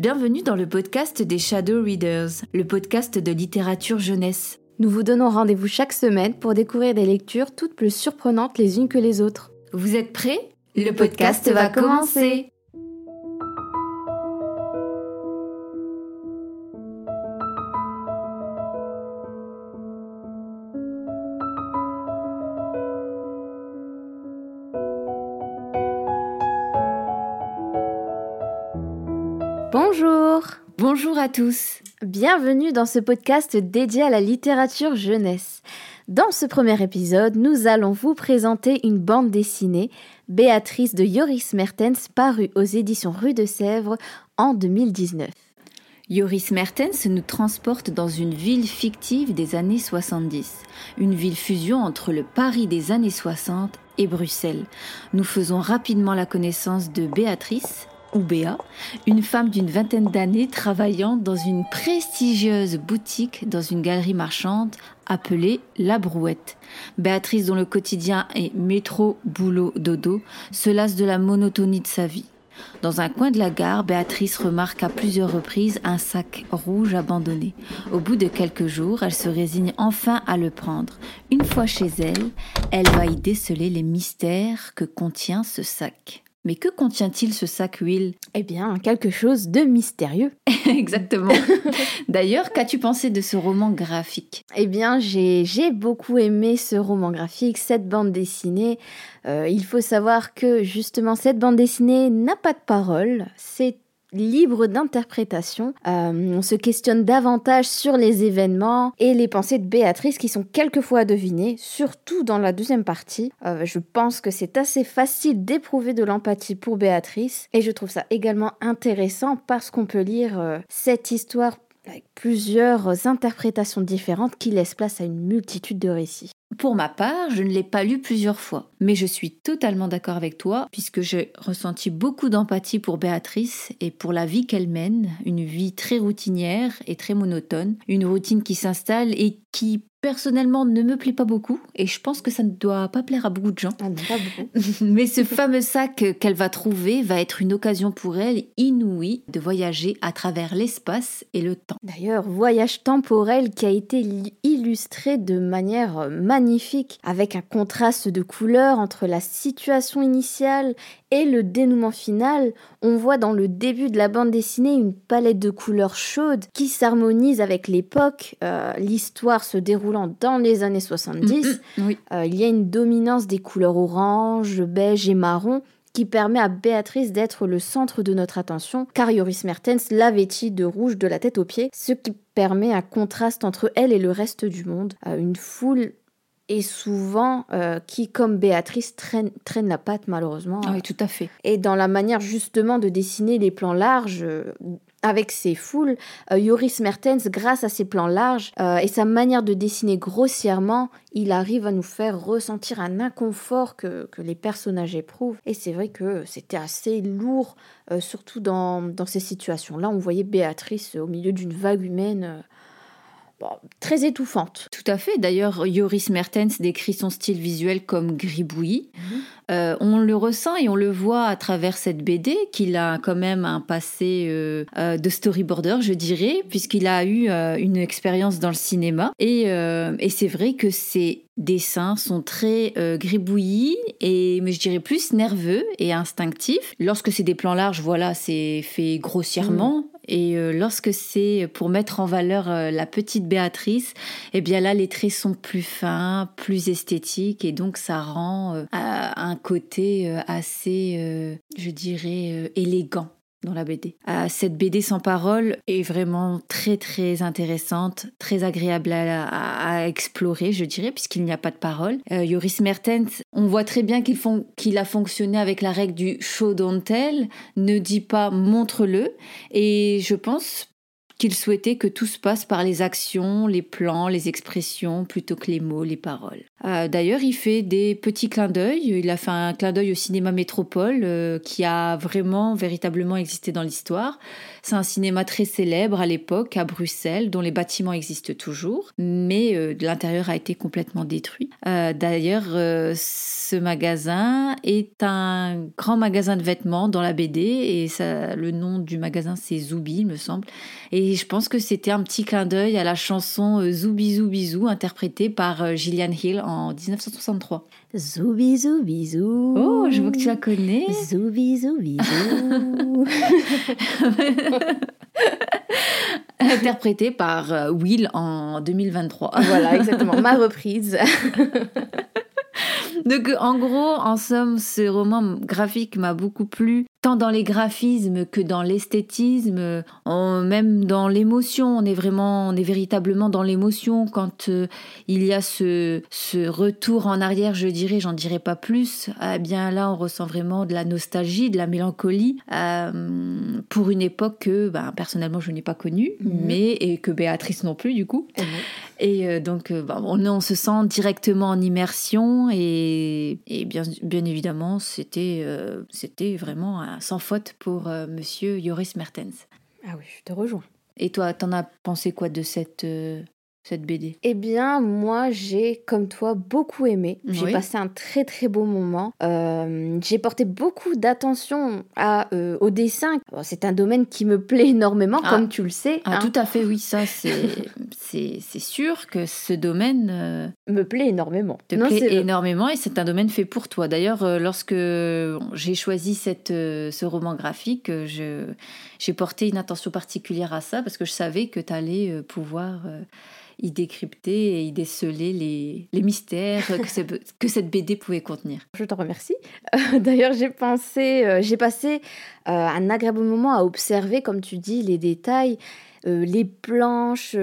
Bienvenue dans le podcast des Shadow Readers, le podcast de littérature jeunesse. Nous vous donnons rendez-vous chaque semaine pour découvrir des lectures toutes plus surprenantes les unes que les autres. Vous êtes prêts? Le podcast va commencer Bonjour Bonjour à tous Bienvenue dans ce podcast dédié à la littérature jeunesse. Dans ce premier épisode, nous allons vous présenter une bande dessinée, Béatrice de Joris Mertens, parue aux éditions Rue de Sèvres en 2019. Joris Mertens nous transporte dans une ville fictive des années 70, une ville fusion entre le Paris des années 60 et Bruxelles. Nous faisons rapidement la connaissance de Béatrice, ou Béa, une femme d'une vingtaine d'années travaillant dans une prestigieuse boutique dans une galerie marchande appelée La Brouette. Béatrice, dont le quotidien est métro, boulot, dodo, se lasse de la monotonie de sa vie. Dans un coin de la gare, Béatrice remarque à plusieurs reprises un sac rouge abandonné. Au bout de quelques jours, elle se résigne enfin à le prendre. Une fois chez elle, elle va y déceler les mystères que contient ce sac. Mais que contient-il ce sac Will? Eh bien, quelque chose de mystérieux. Exactement. D'ailleurs, qu'as-tu pensé de ce roman graphique? Eh bien, j'ai beaucoup aimé ce roman graphique, cette bande dessinée. Euh, il faut savoir que justement, cette bande dessinée n'a pas de parole. C'est libre d'interprétation. Euh, on se questionne davantage sur les événements et les pensées de Béatrice qui sont quelquefois devinées, surtout dans la deuxième partie. Euh, je pense que c'est assez facile d'éprouver de l'empathie pour Béatrice et je trouve ça également intéressant parce qu'on peut lire euh, cette histoire avec plusieurs interprétations différentes qui laissent place à une multitude de récits. Pour ma part, je ne l'ai pas lu plusieurs fois, mais je suis totalement d'accord avec toi, puisque j'ai ressenti beaucoup d'empathie pour Béatrice et pour la vie qu'elle mène, une vie très routinière et très monotone, une routine qui s'installe et qui personnellement ne me plaît pas beaucoup et je pense que ça ne doit pas plaire à beaucoup de gens. Ah pas beaucoup. Mais ce fameux sac qu'elle va trouver va être une occasion pour elle inouïe de voyager à travers l'espace et le temps. D'ailleurs, voyage temporel qui a été illustré de manière magnifique avec un contraste de couleurs entre la situation initiale et le dénouement final, on voit dans le début de la bande dessinée une palette de couleurs chaudes qui s'harmonise avec l'époque, euh, l'histoire se déroulant dans les années 70. Mm, mm, euh, il y a une dominance des couleurs orange, beige et marron qui permet à Béatrice d'être le centre de notre attention, car Yoris Mertens l'a vêtit de rouge de la tête aux pieds, ce qui permet un contraste entre elle et le reste du monde. Euh, une foule et souvent euh, qui, comme Béatrice, traîne, traîne la patte malheureusement. Ah oui, tout à fait. Et dans la manière justement de dessiner les plans larges, euh, avec ses foules, euh, Joris Mertens, grâce à ses plans larges et sa manière de dessiner grossièrement, il arrive à nous faire ressentir un inconfort que, que les personnages éprouvent. Et c'est vrai que c'était assez lourd, surtout dans, dans ces situations-là. On voyait Béatrice au milieu d'une vague humaine très étouffante. Tout à fait. D'ailleurs, Joris Mertens décrit son style visuel comme gribouillis. Mhm. Euh, on le ressent et on le voit à travers cette BD qu'il a quand même un passé euh, euh, de storyboarder, je dirais, puisqu'il a eu une expérience dans le cinéma. Et, et c'est vrai que ses dessins sont très gribouillis et, mais je dirais plus nerveux et instinctifs. Lorsque c'est des plans larges, voilà, c'est fait grossièrement. Et euh, lorsque c'est pour mettre en valeur euh, la petite Béatrice, eh bien là, les traits sont plus fins, plus esthétiques, et donc ça rend euh, un côté assez, je dirais, élégant dans la BD. Euh, cette BD sans parole est vraiment très très intéressante, très agréable à, explorer, je dirais, puisqu'il n'y a pas de parole. Euh, Joris Mertens, on voit très bien qu'il qu'il a fonctionné avec la règle du show don't tell, ne dit pas montre-le, et je pense qu'il souhaitait que tout se passe par les actions, les plans, les expressions, plutôt que les mots, les paroles. Euh, d'ailleurs, il fait des petits clins d'œil. Il a fait un clin d'œil au cinéma Métropole, euh, qui a vraiment, véritablement existé dans l'histoire. C'est un cinéma très célèbre à l'époque, à Bruxelles, dont les bâtiments existent toujours, mais euh, l'intérieur a été complètement détruit. D'ailleurs, ce magasin est un grand magasin de vêtements dans la BD, et le nom du magasin, c'est Zoubi, il me semble. Je pense que c'était un petit clin d'œil à la chanson Zoubi Zoubi interprétée par Gillian Hill en 1963. Zoubi zoubi zou. Oh, je vois que tu la connais. Zoubi zoubi zou. Interprétée par euh, Will en 2023. Voilà, exactement. Ma reprise. Donc, en gros, en somme, ce roman graphique m'a beaucoup plu tant dans les graphismes que dans l'esthétisme, même dans l'émotion. On est vraiment, on est véritablement dans l'émotion quand euh, il y a ce, ce retour en arrière, je dirais, j'en dirais pas plus. Eh bien là, on ressent vraiment de la nostalgie, de la mélancolie euh, pour une époque que, ben, personnellement, je n'ai pas connue, mhm. mais et que Béatrice non plus, du coup. Et euh, donc, ben, on, on, se sent directement en immersion et, et bien, bien évidemment, c'était c'était vraiment sans faute pour euh, monsieur Joris Mertens. Ah oui, je te rejoins. Et toi, t'en as pensé quoi de cette, euh, cette BD Eh bien, moi, j'ai, comme toi, beaucoup aimé. J'ai passé un très très beau moment. Euh, j'ai porté beaucoup d'attention à, euh, au dessin. c'est un domaine qui me plaît énormément, ah. comme tu le sais. Ah, hein. Tout à fait, oui, ça, c'est sûr que ce domaine... Euh, me plaît énormément. Te plaît énormément et c'est un domaine fait pour toi. D'ailleurs, lorsque j'ai choisi cette, ce roman graphique, j'ai porté une attention particulière à ça parce que je savais que tu allais pouvoir y décrypter et y déceler les, les mystères que, que, cette BD pouvait contenir. Je te remercie. Euh, d'ailleurs, j'ai pensé, euh, j'ai passé euh, un agréable moment à observer, comme tu dis, les détails, les planches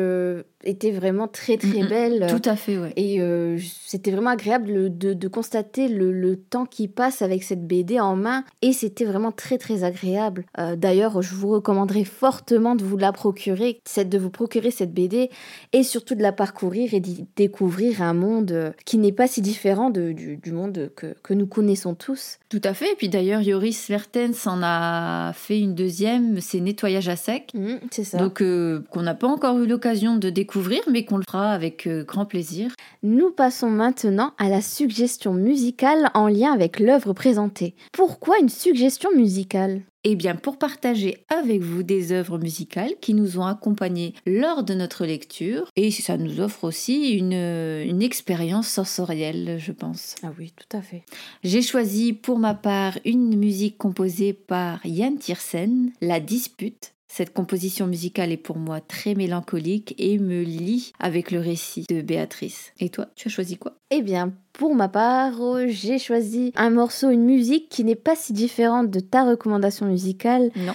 était vraiment très très belle. Tout à fait, ouais. Et euh, c'était vraiment agréable de, de constater le, le, temps qui passe avec cette BD en main. Et c'était vraiment très très agréable. Euh, d'ailleurs, je vous recommanderais fortement de vous la procurer, de vous procurer cette BD et surtout de la parcourir et d'y découvrir un monde euh, qui n'est pas si différent de, du, du, monde que, que, nous connaissons tous. Tout à fait. Et puis d'ailleurs, Yoris Vertens en a fait une deuxième, c'est Nettoyage à sec. Mmh, c'est ça. Donc, qu'on n'a pas encore eu l'occasion de découvrir mais qu'on le fera avec euh, grand plaisir. Nous passons maintenant à la suggestion musicale en lien avec l'œuvre présentée. Pourquoi une suggestion musicale? Eh bien, pour partager avec vous des œuvres musicales qui nous ont accompagnés lors de notre lecture, et ça nous offre aussi une, une expérience sensorielle, je pense. Ah oui, tout à fait. J'ai choisi pour ma part une musique composée par Yann Tiersen, La Dispute, cette composition musicale est pour moi très mélancolique et me lie avec le récit de Béatrice. Et toi, tu as choisi quoi? Eh bien, pour ma part, j'ai choisi un morceau, une musique qui n'est pas si différente de ta recommandation musicale. Non.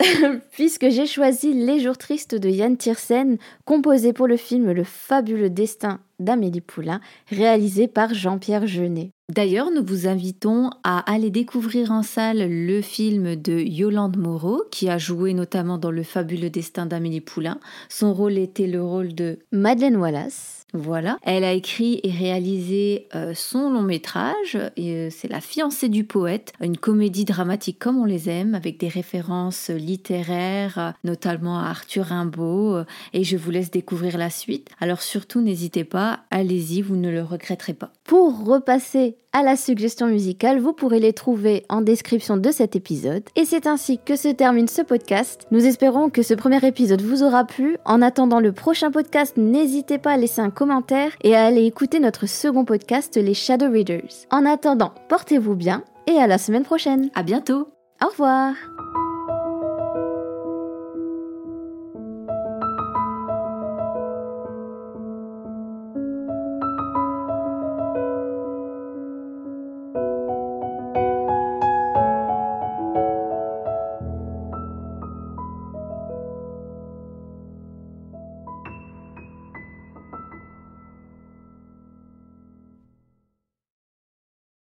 puisque j'ai choisi Les jours tristes de Yann Tiersen, composé pour le film Le fabuleux destin d'Amélie Poulain, réalisé par Jean-Pierre Jeunet. D'ailleurs, nous vous invitons à aller découvrir en salle le film de Yolande Moreau, qui a joué notamment dans Le fabuleux destin d'Amélie Poulain. Son rôle était le rôle de Madeleine Wallace. Voilà. Elle a écrit et réalisé euh, son long métrage. Euh, c'est La fiancée du poète, une comédie dramatique comme on les aime, avec des références littéraires, notamment à Arthur Rimbaud. Euh, et je vous laisse découvrir la suite. Alors surtout, n'hésitez pas, allez-y, vous ne le regretterez pas. Pour repasser à la suggestion musicale, vous pourrez les trouver en description de cet épisode. Et c'est ainsi que se termine ce podcast. Nous espérons que ce premier épisode vous aura plu. En attendant le prochain podcast, n'hésitez pas à laisser un commentaire et à aller écouter notre second podcast, les Shadow Readers. En attendant, portez-vous bien et à la semaine prochaine. À bientôt. Au revoir.